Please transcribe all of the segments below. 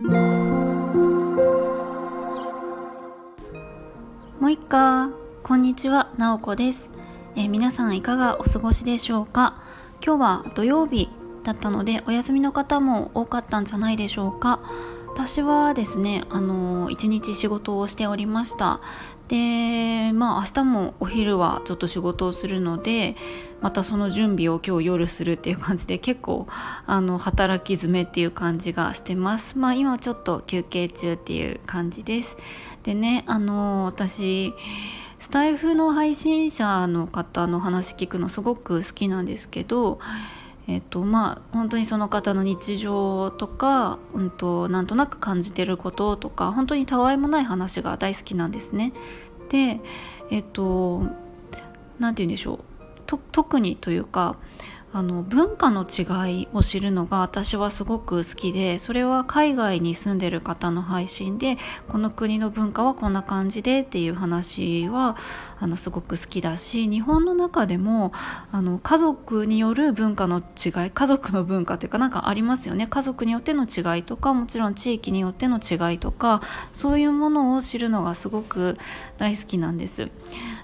もう一回こんにちはなおこです、えー、皆さんいかがお過ごしでしょうか？今日は土曜日だったのでお休みの方も多かったんじゃないでしょうか？私はですねあの一日仕事をしておりました。でまあ明日もお昼はちょっと仕事をするのでまたその準備を今日夜するっていう感じで結構あの働き詰めっていう感じがしてます。まあ今ちょっと休憩中っていう感じです。でねあの私スタイフの配信者の方の話聞くのすごく好きなんですけどえっとまあ本当にその方の日常とか、うんと、なんとなく感じてることとか本当にたわいもない話が大好きなんですね。でえっと何て言うんでしょう特にというかあの文化の違いを知るのが私はすごく好きでそれは海外に住んでる方の配信でこの国の文化はこんな感じでっていう話はあのすごく好きだし日本の中でもあの家族による文化の違い家族の文化っていうかなんかありますよね家族によっての違いとかもちろん地域によっての違いとかそういうものを知るのがすごく大好きなんです。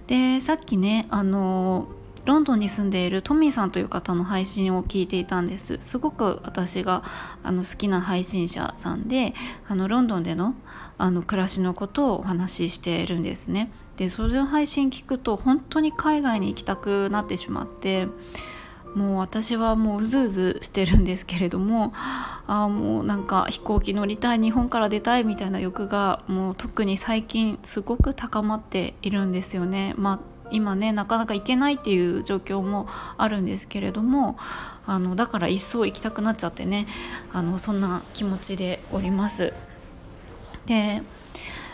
でさっきねあのロンドンに住んでいるトミーさんという方の配信を聞いていたんですすごく私があの好きな配信者さんであのロンドンでのあの暮らしのことをお話ししているんですねでそれの配信聞くと本当に海外に行きたくなってしまってもう私はもううずうずしてるんですけれどもあもうなんか飛行機乗りたい日本から出たいみたいな欲がもう特に最近すごく高まっているんですよね。まあ今ねなかなか行けないっていう状況もあるんですけれどもあのだから一層行きたくなっちゃってねあのそんな気持ちでおります。で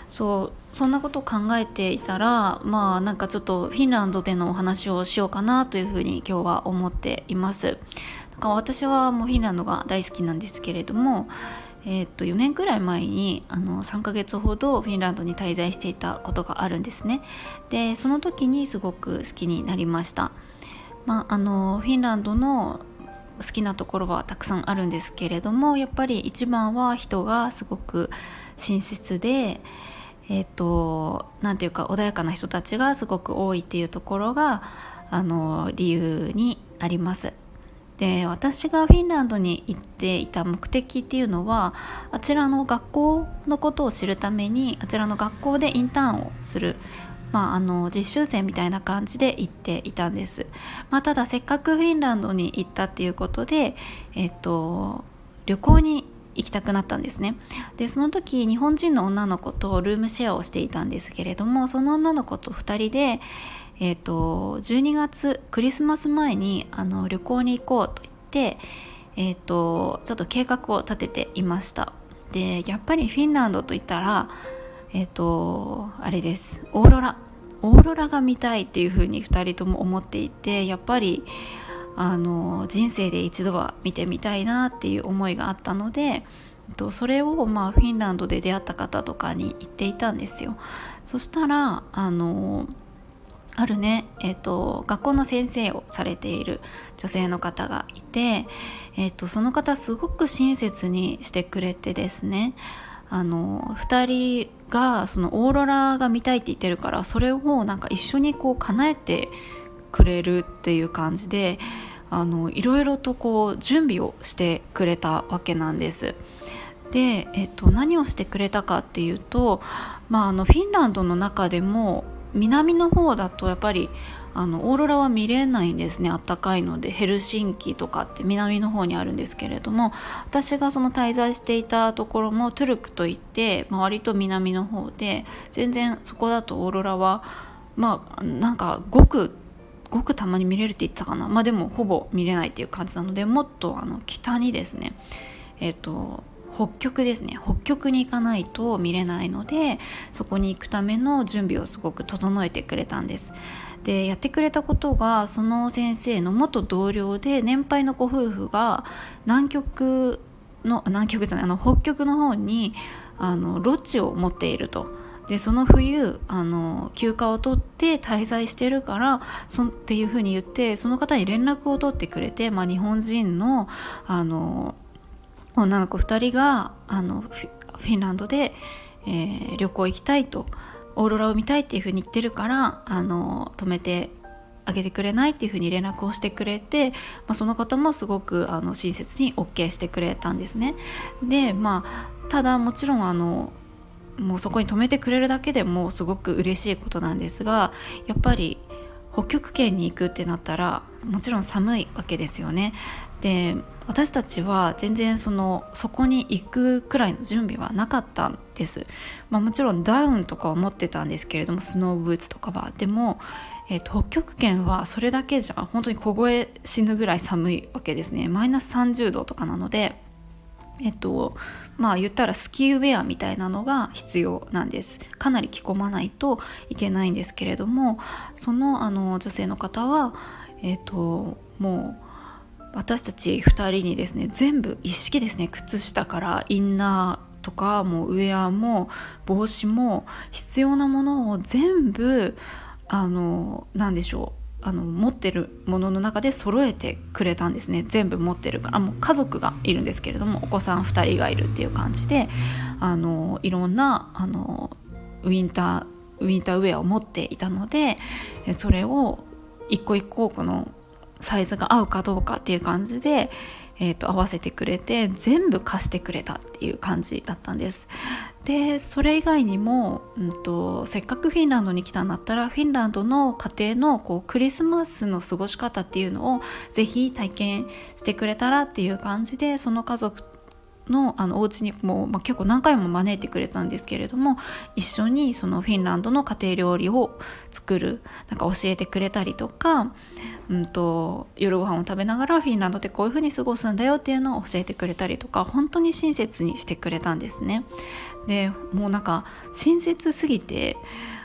そうそんなことを考えていたらまあなんかちょっとフィンランドでのお話をしようかなというふうに今日は思っています。だから私はもうフィンランドが大好きなんですけれどもえー、っと4年くらい前にあの3ヶ月ほどフィンランドに滞在していたことがあるんですねでその時にすごく好きになりました、まあ、あのフィンランドの好きなところはたくさんあるんですけれどもやっぱり一番は人がすごく親切でえーと、なんていうか穏やかな人たちがすごく多いっていうところがあの理由にあります。で私がフィンランドに行っていた目的っていうのはあちらの学校のことを知るためにあちらの学校でインターンをするまあ、あの実習生みたいな感じで行っていたんです、まあ、ただせっかくフィンランドに行ったっていうことで、えっと、旅行に行きたくなったんですね。でその時日本人の女の子とルームシェアをしていたんですけれどもその女の子と2人でえーと、12月クリスマス前にあの旅行に行こうと言って、えーと、ちょっと計画を立てていました。でやっぱりフィンランドといったらえっ、ー、とあれです。オーロラ。オーロラが見たいっていうふうに2人とも思っていてやっぱりあの人生で一度は見てみたいなっていう思いがあったのでそれをまあフィンランドで出会った方とかに言っていたんですよ。そしたらあのあるね、えーと、学校の先生をされている女性の方がいて、えーと、その方すごく親切にしてくれてですねあの2人がそのオーロラが見たいって言ってるからそれをなんか一緒にこう叶えてくれるっていう感じであのいろいろとこう準備をしてくれたわけなんです。で、えっと、何をしてくれたかっていうと、まあ、あのフィンランドの中でも南の方だとやっぱりあのオーロラは見れないんですね。あったかいので。ヘルシンキとかって南の方にあるんですけれども私がその滞在していたところもトゥルクといって、まあ、割と南の方で全然そこだとオーロラはまあなんかごくごくたまに見れるって言ってたかな。まあでもほぼ見れないっていう感じなのでもっとあの北にですねえっ、ー、と北極ですね北極に行かないと見れないのでそこに行くための準備をすごく整えてくれたんですでやってくれたことがその先生の元同僚で年配のご夫婦が南極の南極じゃないあの北極の方にあのロッジを持っていると。でその冬あの休暇を取って滞在してるからそっていうふうに言ってその方に連絡を取ってくれて、まあ、日本人のあの女の子2人があのフィンランドで、えー、旅行行きたいとオーロラを見たいっていうふうに言ってるからあの止めてあげてくれないっていうふうに連絡をしてくれて、まあ、その方もすごくあの親切に OK してくれたんですね。でまあただもちろんあのもうそこに止めてくれるだけでもすごく嬉しいことなんですがやっぱり北極圏に行くってなったらもちろん寒いわけですよね。で私たちは全然そのそこに行くくらいの準備はなかったんです、まあ、もちろんダウンとかは持ってたんですけれどもスノーブーツとかは。でも、えー、北極圏はそれだけじゃ本当に凍え死ぬぐらい寒いわけですね。マイナス30度とかなのでえっとまあ言ったらスキーウェアみたいなのが必要なんです。かなり着込まないといけないんですけれどもそのあの女性の方はえっともう私たち2人にですね全部一式ですね靴下からインナーとかもうウェアも帽子も必要なものを全部あの何でしょうあの持ってるものの中で揃えてくれたんですね。全部持ってるからもう家族がいるんですけれどもお子さん2人がいるっていう感じであのいろんなあのウィンターウィンターウェアを持っていたのでそれを一個一個このサイズが合うかどうかっていう感じで、えーと、合わせてくれて全部貸してくれたっていう感じだったんです。でそれ以外にも、うんと、せっかくフィンランドに来たんだったらフィンランドの家庭のこうクリスマスの過ごし方っていうのをぜひ体験してくれたらっていう感じでその家族のあのお家にも、まあ、結構何回も招いてくれたんですけれども一緒にそのフィンランドの家庭料理を作るなんか教えてくれたりとか、うんと、夜ご飯を食べながらフィンランドってこういう風に過ごすんだよっていうのを教えてくれたりとか本当に親切にしてくれたんですね。でもうなんか親切すぎて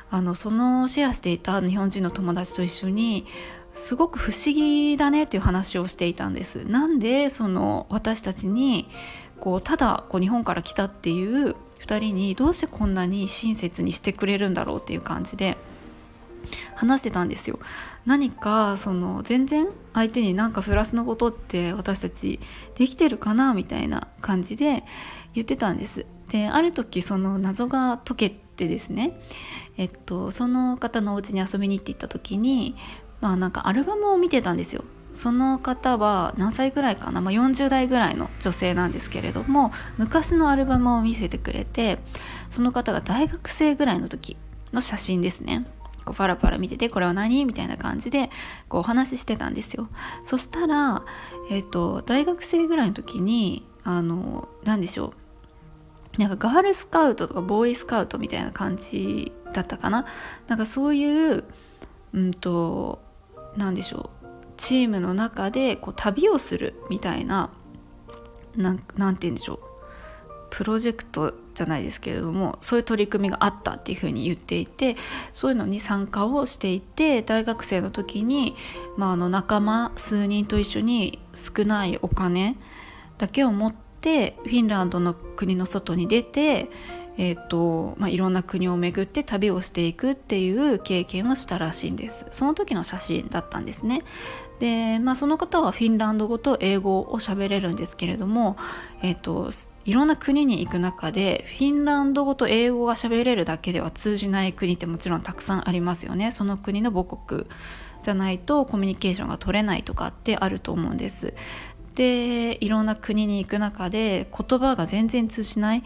あのそのシェアしていた日本人の友達と一緒にすごく不思議だねっていう話をしていたんです。なんでその私たちにこうただこう日本から来たっていう2人にどうしてこんなに親切にしてくれるんだろうっていう感じで話してたんですよ。何かその全然相手になんかプラスのことって私たちできてるかなみたいな感じで言ってたんです。である時その謎が解けてですね。えっとその方のお家に遊びに行って行った時にまあなんかアルバムを見てたんですよ。その方は何歳ぐらいかな、まあ、40代ぐらいの女性なんですけれども昔のアルバムを見せてくれてその方が大学生ぐらいの時の写真ですね。こうパラパラ見ててこれは何？みたいな感じでこうお話ししてたんですよ。そしたら、えーと、大学生ぐらいの時にあの何でしょう？なんかガールスカウトとかボーイスカウトみたいな感じだったかな？なんかそういううんと何でしょう？チームの中でこう旅をするみたいな何て言うんでしょう。プロジェクトじゃないですけれどもそういう取り組みがあったっていうふうに言っていてそういうのに参加をしていて大学生の時に、まあ、あの仲間数人と一緒に少ないお金だけを持ってフィンランドの国の外に出てえーとまあ、いろんな国を巡って旅をしていくっていう経験をしたらしいんです。その時の写真だったんですね。で、まあ、その方はフィンランド語と英語を喋れるんですけれども、えーと、いろんな国に行く中でフィンランド語と英語が喋れるだけでは通じない国ってもちろんたくさんありますよね。その国の母国じゃないとコミュニケーションが取れないとかってあると思うんです。でいろんな国に行く中で言葉が全然通じない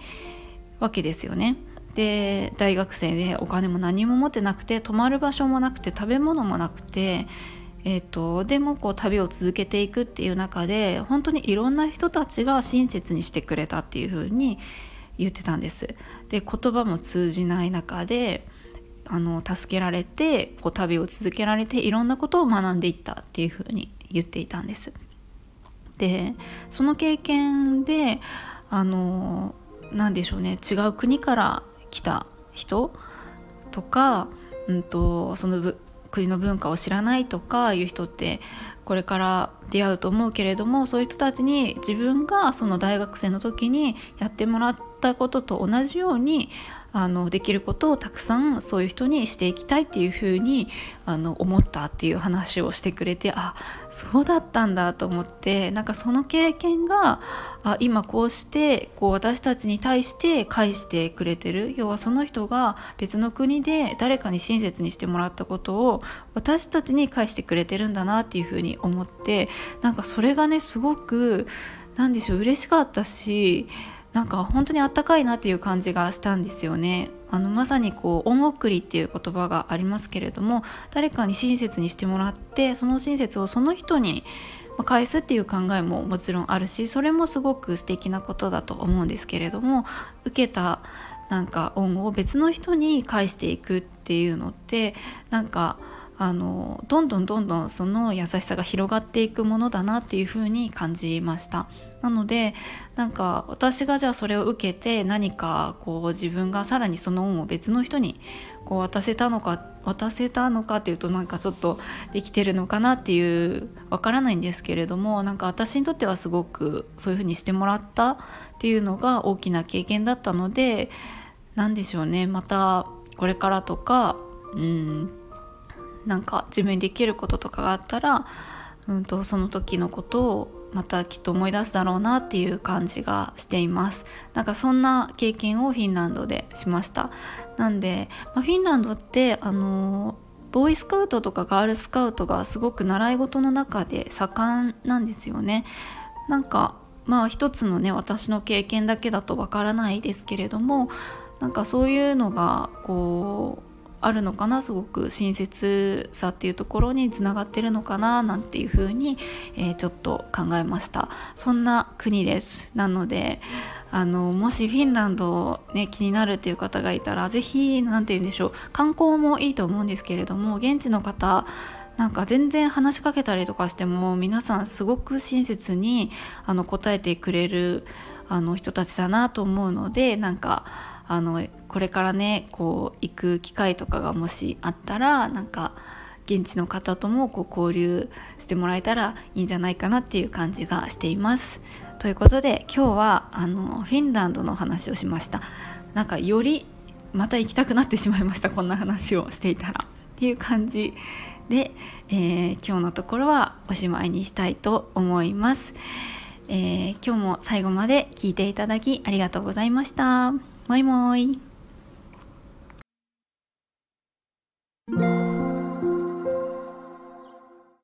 わけですよね。で大学生でお金も何も持ってなくて泊まる場所もなくて食べ物もなくて、えーと、でもこう旅を続けていくっていう中で本当にいろんな人たちが親切にしてくれたっていう風に言ってたんです。で言葉も通じない中であの助けられてこう旅を続けられていろんなことを学んでいったっていう風に言っていたんです。でその経験であの何でしょうね。違う国から来た人とか、うんと、その国の文化を知らないとかいう人ってこれから出会うと思うけれどもそういう人たちに自分がその大学生の時にやってもらったことと同じようにあのできることをたくさんそういう人にしていきたいっていうふうにあの思ったっていう話をしてくれてあそうだったんだと思ってなんかその経験があ今こうしてこう私たちに対して返してくれてる。要はその人が別の国で誰かに親切にしてもらったことを私たちに返してくれてるんだなっていうふうに思ってなんかそれがねすごく何でしょう嬉しかったしなんか本当にあったかいなっていう感じがしたんですよね。あのまさにこう「おもくり」っていう言葉がありますけれども誰かに親切にしてもらってその親切をその人に返すっていう考えももちろんあるしそれもすごく素敵なことだと思うんですけれども受けたなんか恩を別の人に返していくっていうのってなんかあのどんどんどんどんその優しさが広がっていくものだなっていうふうに感じました。なのでなんか私がじゃあそれを受けて何かこう自分がさらにその恩を別の人にこう渡せたのか渡せたのかっていうとなんかちょっとできてるのかなっていうわからないんですけれどもなんか私にとってはすごくそういうふうにしてもらったっていうのが大きな経験だったので何でしょうね。またこれからとかうんなんか自分にできることとかがあったら、うんと、その時のことをまたきっと思い出すだろうなっていう感じがしています。なんかそんな経験をフィンランドでしました。なんで、まあ、フィンランドってあのボーイスカウトとかガールスカウトがすごく習い事の中で盛んなんですよね。なんかまあ一つのね私の経験だけだとわからないですけれどもなんかそういうのがこうあるのかな？すごく親切さっていうところにつながってるのかな？なんていうふうに、えー、ちょっと考えました。そんな国です。なのであのもしフィンランド、ね、気になるっていう方がいたら是非何て言うんでしょう。観光もいいと思うんですけれども現地の方なんか全然話しかけたりとかしても皆さんすごく親切にあの答えてくれるあの人たちだなと思うのでなんかあのこれからねこう行く機会とかがもしあったらなんか現地の方ともこう交流してもらえたらいいんじゃないかなっていう感じがしています。ということで今日はあのフィンランドの話をしました。なんかよりまた行きたくなってしまいましたこんな話をしていたらっていう感じで、えー、今日のところはおしまいにしたいと思います。えー、今日も最後まで聞いていただきありがとうございました。もいもい。